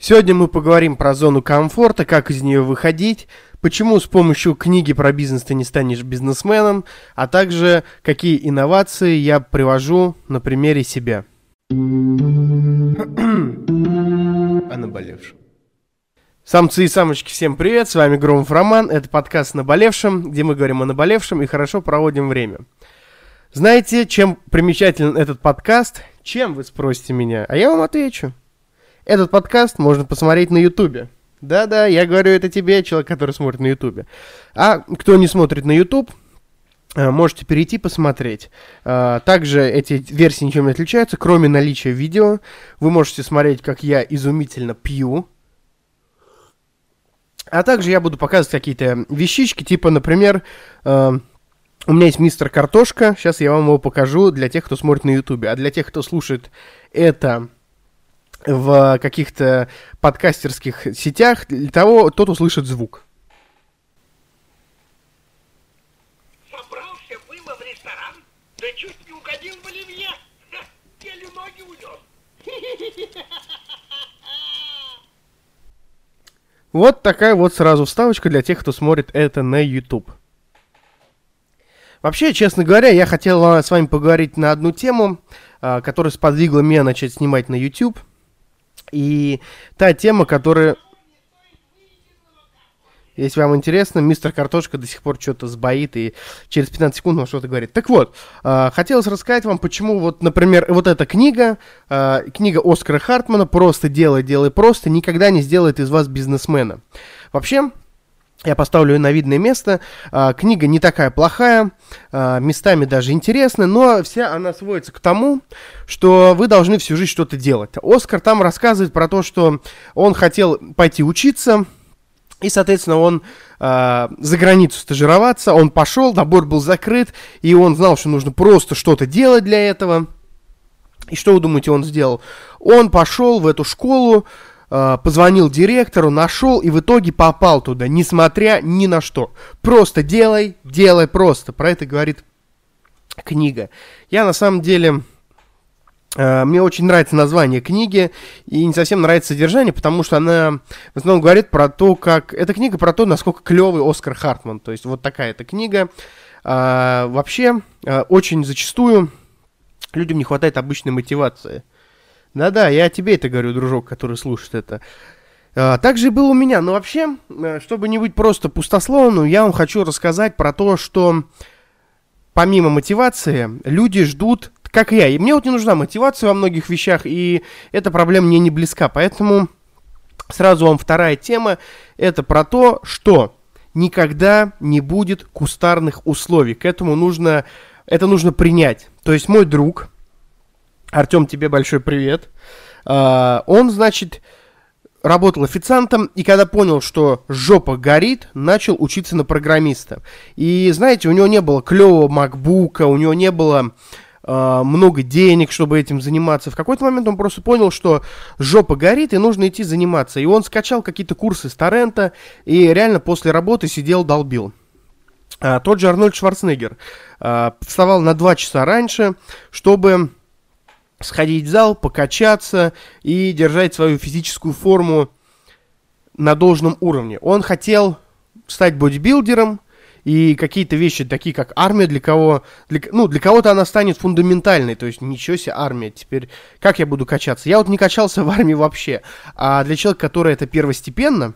Сегодня мы поговорим про зону комфорта, как из нее выходить, почему с помощью книги про бизнес ты не станешь бизнесменом, а также какие инновации я привожу на примере себя. О наболевшем. Самцы и самочки, всем привет, с вами Громов Роман, это подкаст «Наболевшем», где мы говорим о наболевшем и хорошо проводим время. Знаете, чем примечателен этот подкаст? Чем, вы спросите меня? А я вам отвечу. Этот подкаст можно посмотреть на Ютубе. Да-да, я говорю это тебе, человек, который смотрит на Ютубе. А кто не смотрит на Ютуб, э, можете перейти посмотреть. Э, также эти версии ничем не отличаются, кроме наличия видео. Вы можете смотреть, как я изумительно пью. А также я буду показывать какие-то вещички, типа, например, э, у меня есть мистер Картошка. Сейчас я вам его покажу для тех, кто смотрит на Ютубе. А для тех, кто слушает это в каких-то подкастерских сетях, для того тот услышит звук. Собрался было в ресторан, да чуть не угодил в оливье. Еле ноги унес. Вот такая вот сразу вставочка для тех, кто смотрит это на YouTube. Вообще, честно говоря, я хотел с вами поговорить на одну тему, а, которая сподвигла меня начать снимать на YouTube. И та тема, которая... Если вам интересно, мистер Картошка до сих пор что-то сбоит и через 15 секунд он что-то говорит. Так вот, э, хотелось рассказать вам, почему вот, например, вот эта книга, э, книга Оскара Хартмана «Просто делай, делай просто» никогда не сделает из вас бизнесмена. Вообще, я поставлю ее на видное место. А, книга не такая плохая, а, местами даже интересная, но вся она сводится к тому, что вы должны всю жизнь что-то делать. Оскар там рассказывает про то, что он хотел пойти учиться, и, соответственно, он э, за границу стажироваться, он пошел, набор был закрыт, и он знал, что нужно просто что-то делать для этого. И что вы думаете, он сделал? Он пошел в эту школу, позвонил директору, нашел и в итоге попал туда, несмотря ни на что. Просто делай, делай просто. Про это говорит книга. Я на самом деле Э, мне очень нравится название книги, и не совсем нравится содержание, потому что она в основном говорит про то, как... Эта книга про то, насколько клевый Оскар Хартман. То есть вот такая эта книга. А, вообще, а, очень зачастую людям не хватает обычной мотивации. Да-да, я тебе это говорю, дружок, который слушает это. А, так же было у меня. Но вообще, чтобы не быть просто пустословным, я вам хочу рассказать про то, что помимо мотивации, люди ждут как я. И мне вот не нужна мотивация во многих вещах, и эта проблема мне не близка. Поэтому сразу вам вторая тема. Это про то, что никогда не будет кустарных условий. К этому нужно, это нужно принять. То есть мой друг, Артем, тебе большой привет. Uh, он, значит, работал официантом, и когда понял, что жопа горит, начал учиться на программиста. И, знаете, у него не было клевого макбука, у него не было э, много денег, чтобы этим заниматься. В какой-то момент он просто понял, что жопа горит и нужно идти заниматься. И он скачал какие-то курсы с торрента и реально после работы сидел, долбил. А, тот же Арнольд Шварценеггер а, вставал на 2 часа раньше, чтобы сходить в зал, покачаться и держать свою физическую форму на должном уровне. Он хотел стать бодибилдером, и какие-то вещи, такие как армия, для кого, для, ну, для кого-то она станет фундаментальной, то есть ничего себе армия, теперь как я буду качаться? Я вот не качался в армии вообще, а для человека, который это первостепенно,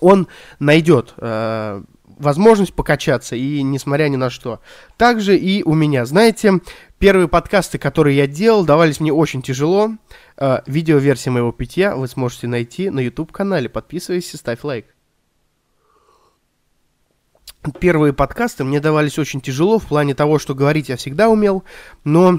он найдет э, возможность покачаться, и несмотря ни на что. Также и у меня, знаете, первые подкасты, которые я делал, давались мне очень тяжело. Э, видеоверсия моего питья вы сможете найти на YouTube-канале. Подписывайся, ставь лайк первые подкасты мне давались очень тяжело в плане того, что говорить я всегда умел, но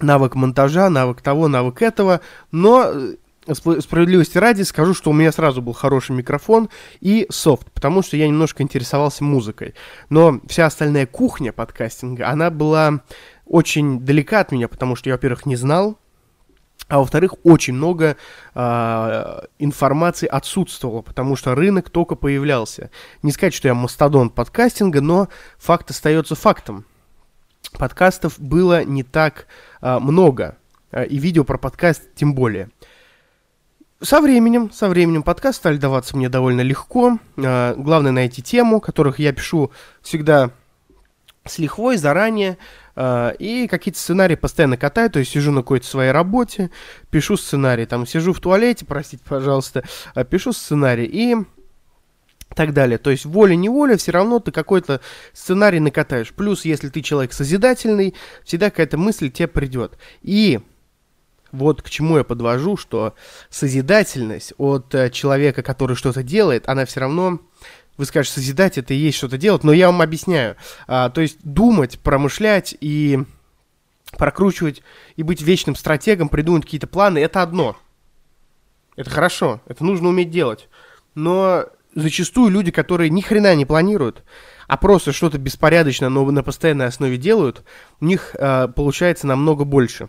навык монтажа, навык того, навык этого, но э, справедливости ради скажу, что у меня сразу был хороший микрофон и софт, потому что я немножко интересовался музыкой. Но вся остальная кухня подкастинга, она была очень далека от меня, потому что я, во-первых, не знал, а во-вторых, очень много э, информации отсутствовало, потому что рынок только появлялся. Не сказать, что я мастодон подкастинга, но факт остается фактом. Подкастов было не так э, много, э, и видео про подкаст тем более. Со временем, со временем подкаст стали даваться мне довольно легко. А, главное найти тему, которых я пишу всегда с лихвой, заранее. А, и какие-то сценарии постоянно катаю, то есть сижу на какой-то своей работе, пишу сценарий, там сижу в туалете, простите, пожалуйста, а, пишу сценарий и так далее. То есть волей-неволей все равно ты какой-то сценарий накатаешь. Плюс, если ты человек созидательный, всегда какая-то мысль тебе придет. И вот к чему я подвожу, что созидательность от э, человека, который что-то делает, она все равно, вы скажете, созидать это и есть что-то делать, но я вам объясняю. А, то есть думать, промышлять и прокручивать и быть вечным стратегом, придумать какие-то планы, это одно. Это хорошо, это нужно уметь делать. Но зачастую люди, которые ни хрена не планируют, а просто что-то беспорядочно, но на постоянной основе делают, у них э, получается намного больше.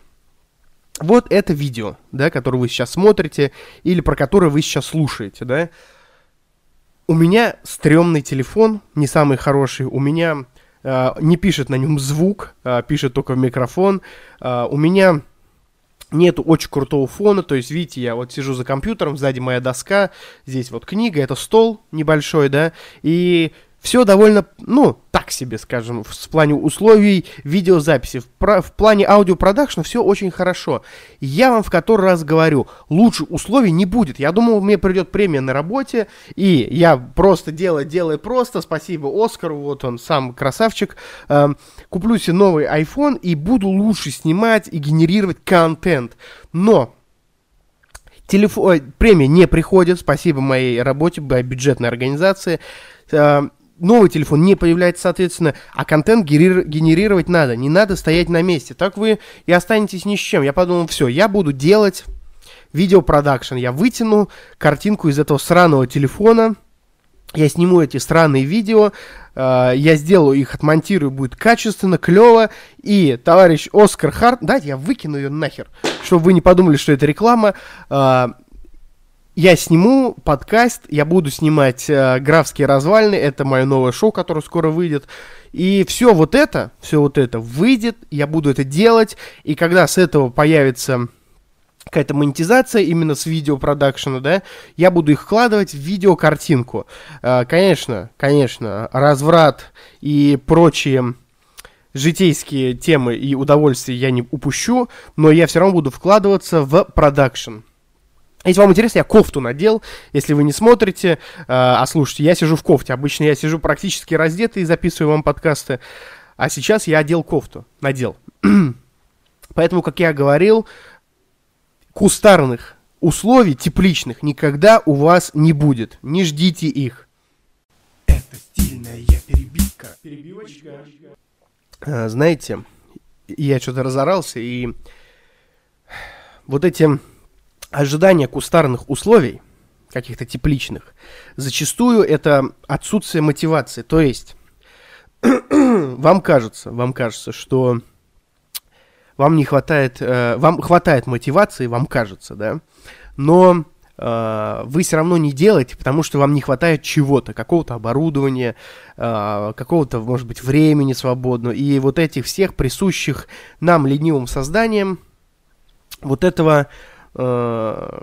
Вот это видео, да, которое вы сейчас смотрите, или про которое вы сейчас слушаете, да. У меня стрёмный телефон, не самый хороший, у меня э, не пишет на нем звук, э, пишет только в микрофон. Э, у меня нету очень крутого фона, то есть, видите, я вот сижу за компьютером, сзади моя доска, здесь вот книга, это стол небольшой, да, и все довольно, ну, так себе, скажем, в, в плане условий видеозаписи. В, в плане аудиопродакшна все очень хорошо. Я вам в который раз говорю, лучше условий не будет. Я думал, мне придет премия на работе, и я просто делаю, делаю просто, спасибо Оскару, вот он сам красавчик, э, куплю себе новый iPhone и буду лучше снимать и генерировать контент. Но телефон, премия не приходит, спасибо моей работе, бюджетной организации. Э, новый телефон не появляется, соответственно, а контент генерировать надо, не надо стоять на месте. Так вы и останетесь ни с чем. Я подумал, все, я буду делать видеопродакшн. Я вытяну картинку из этого сраного телефона, я сниму эти странные видео, э, я сделаю их, отмонтирую, будет качественно, клево, и товарищ Оскар Харт, дайте я выкину ее нахер, чтобы вы не подумали, что это реклама, э, я сниму подкаст, я буду снимать э, графские развалины, это мое новое шоу, которое скоро выйдет. И все вот это, все вот это выйдет, я буду это делать, и когда с этого появится какая-то монетизация именно с видеопродакшена, да, я буду их вкладывать в видеокартинку. Э, конечно, конечно, разврат и прочие житейские темы и удовольствия я не упущу, но я все равно буду вкладываться в продакшн. Если вам интересно, я кофту надел. Если вы не смотрите, э, а слушайте, я сижу в кофте. Обычно я сижу практически раздетый и записываю вам подкасты. А сейчас я одел кофту. Надел. Поэтому, как я говорил, кустарных условий тепличных никогда у вас не будет. Не ждите их. Это стильная перебивка. Перебивочка. А, знаете, я что-то разорался, и вот этим ожидание кустарных условий, каких-то тепличных, зачастую это отсутствие мотивации. То есть, вам кажется, вам кажется, что вам не хватает, э, вам хватает мотивации, вам кажется, да, но э, вы все равно не делаете, потому что вам не хватает чего-то, какого-то оборудования, э, какого-то, может быть, времени свободного, и вот этих всех присущих нам ленивым созданиям, вот этого э,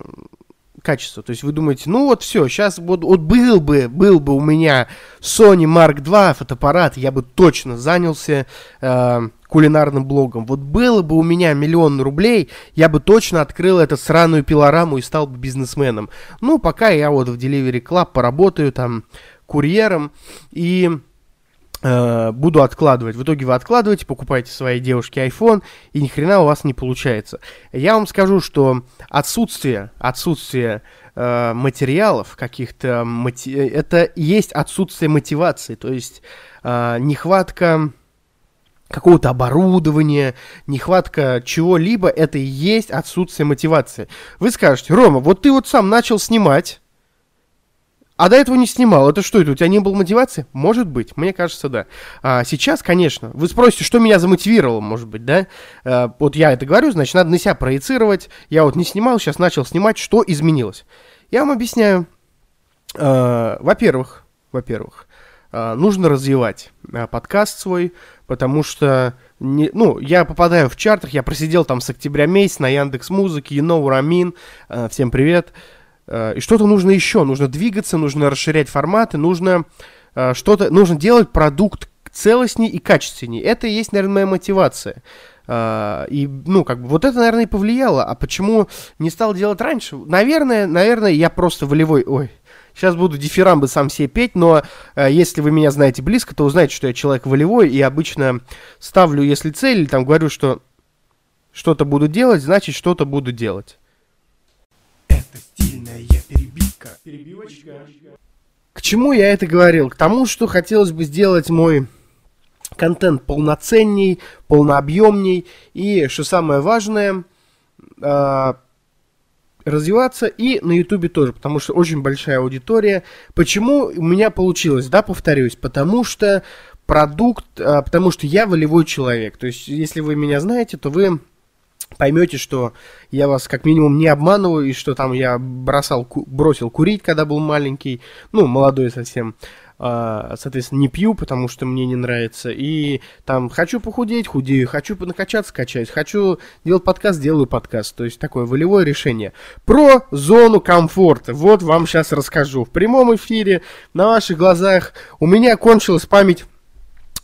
качество. То есть вы думаете, ну вот все, сейчас вот, вот был бы, был бы у меня Sony Mark II фотоаппарат, я бы точно занялся э, кулинарным блогом. Вот было бы у меня миллион рублей, я бы точно открыл эту сраную пилораму и стал бы бизнесменом. Ну, пока я вот в Delivery Club поработаю там курьером и буду откладывать. В итоге вы откладываете, покупаете своей девушке iPhone, и ни хрена у вас не получается. Я вам скажу, что отсутствие, отсутствие э, материалов каких-то, мати... это есть отсутствие мотивации, то есть э, нехватка какого-то оборудования, нехватка чего-либо, это и есть отсутствие мотивации. Вы скажете, Рома, вот ты вот сам начал снимать, а до этого не снимал. Это что это? У тебя не было мотивации? Может быть. Мне кажется, да. А сейчас, конечно. Вы спросите, что меня замотивировало, может быть, да? А, вот я это говорю, значит, надо на себя проецировать. Я вот не снимал, сейчас начал снимать. Что изменилось? Я вам объясняю. А, во-первых, во-первых, а, нужно развивать а, подкаст свой, потому что, не, ну, я попадаю в чартах, я просидел там с октября месяца на Яндекс Музыке, you know what а, всем привет. Привет. Э, и что-то нужно еще. Нужно двигаться, нужно расширять форматы, нужно э, что-то, нужно делать продукт целостней и качественней. Это и есть, наверное, моя мотивация. Uh, и, ну, как бы, вот это, наверное, и повлияло. А почему не стал делать раньше? Наверное, наверное, я просто волевой... Ой, сейчас буду дифирамбы сам себе петь, но если вы меня знаете близко, то узнаете, что я человек волевой, и обычно ставлю, если цель, или там говорю, что что-то буду делать, значит, что-то буду делать. Это. Перебивочка. К чему я это говорил? К тому, что хотелось бы сделать мой контент полноценней, полнообъемней и, что самое важное, э, развиваться и на Ютубе тоже, потому что очень большая аудитория. Почему у меня получилось, да, повторюсь, потому что продукт, э, потому что я волевой человек. То есть, если вы меня знаете, то вы поймете, что я вас как минимум не обманываю, и что там я бросал, бросил курить, когда был маленький, ну, молодой совсем, а, соответственно, не пью, потому что мне не нравится. И там хочу похудеть, худею, хочу накачаться, качаюсь, хочу делать подкаст, делаю подкаст. То есть такое волевое решение. Про зону комфорта. Вот вам сейчас расскажу. В прямом эфире, на ваших глазах, у меня кончилась память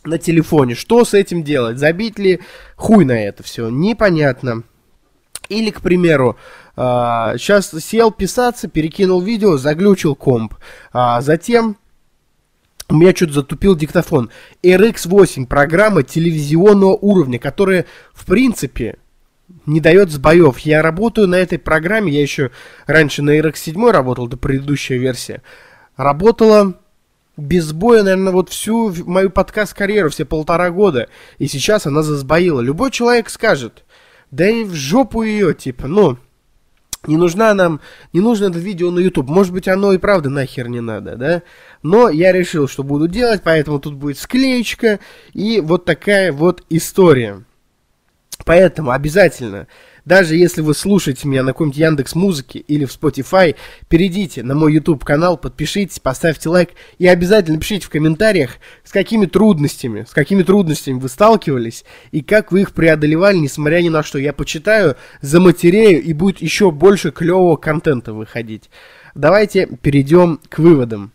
на телефоне. Что с этим делать? Забить ли хуй на это все? Непонятно. Или, к примеру, сейчас сел писаться, перекинул видео, заглючил комп. А затем у меня что-то затупил диктофон. RX8 программа телевизионного уровня, которая, в принципе, не дает сбоев. Я работаю на этой программе, я еще раньше на RX7 работал, до предыдущая версия. Работала без боя, наверное, вот всю мою подкаст-карьеру, все полтора года. И сейчас она засбоила. Любой человек скажет, да и в жопу ее, типа, ну, не нужна нам, не нужно это видео на YouTube. Может быть, оно и правда нахер не надо, да? Но я решил, что буду делать, поэтому тут будет склеечка и вот такая вот история. Поэтому обязательно даже если вы слушаете меня на каком-нибудь Яндекс Музыке или в Spotify, перейдите на мой YouTube канал, подпишитесь, поставьте лайк и обязательно пишите в комментариях, с какими трудностями, с какими трудностями вы сталкивались и как вы их преодолевали, несмотря ни на что. Я почитаю, заматерею и будет еще больше клевого контента выходить. Давайте перейдем к выводам.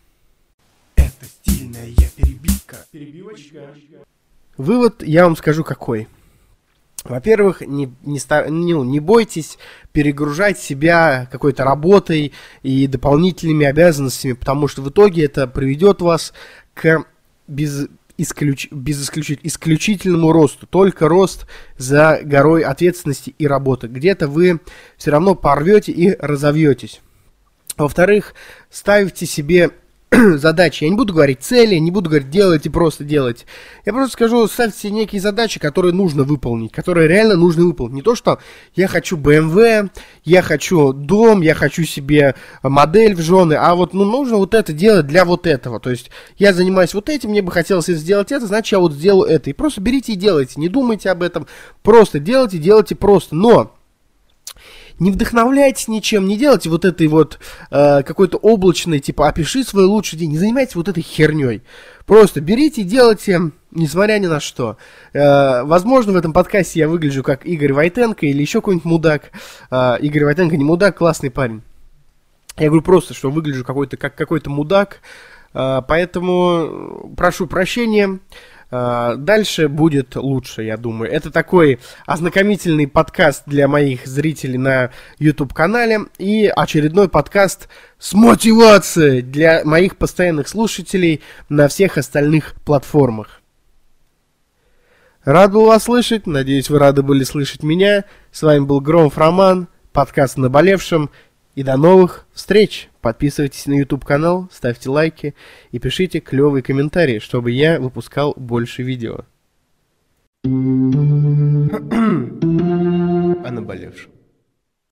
Это стильная перебивка. Перебивочка. Вывод я вам скажу какой. Во-первых, не, не, не, ну, не бойтесь перегружать себя какой-то работой и дополнительными обязанностями, потому что в итоге это приведет вас к без, исключ, без исключ, исключительному росту. Только рост за горой ответственности и работы. Где-то вы все равно порвете и разовьетесь. Во-вторых, ставьте себе задачи. Я не буду говорить цели, не буду говорить делайте, просто делать. Я просто скажу, ставьте некие задачи, которые нужно выполнить, которые реально нужно выполнить. Не то, что я хочу BMW, я хочу дом, я хочу себе модель в жены, а вот ну, нужно вот это делать для вот этого. То есть я занимаюсь вот этим, мне бы хотелось сделать это, значит я вот сделаю это. И просто берите и делайте, не думайте об этом, просто делайте, делайте просто. Но не вдохновляйтесь ничем, не делайте вот этой вот э, какой-то облачной, типа, опиши свой лучший день, не занимайтесь вот этой херней. Просто берите и делайте, несмотря ни на что. Э, возможно, в этом подкасте я выгляжу как Игорь Войтенко или еще какой-нибудь мудак. Э, Игорь Войтенко не мудак, классный парень. Я говорю просто, что выгляжу какой-то как какой-то мудак. Э, поэтому прошу прощения. А, дальше будет лучше, я думаю. Это такой ознакомительный подкаст для моих зрителей на YouTube-канале и очередной подкаст с мотивацией для моих постоянных слушателей на всех остальных платформах. Рад был вас слышать, надеюсь, вы рады были слышать меня. С вами был Громов Роман, подкаст «Наболевшим», и до новых встреч! Подписывайтесь на YouTube канал, ставьте лайки и пишите клевые комментарии, чтобы я выпускал больше видео. О наболевшем.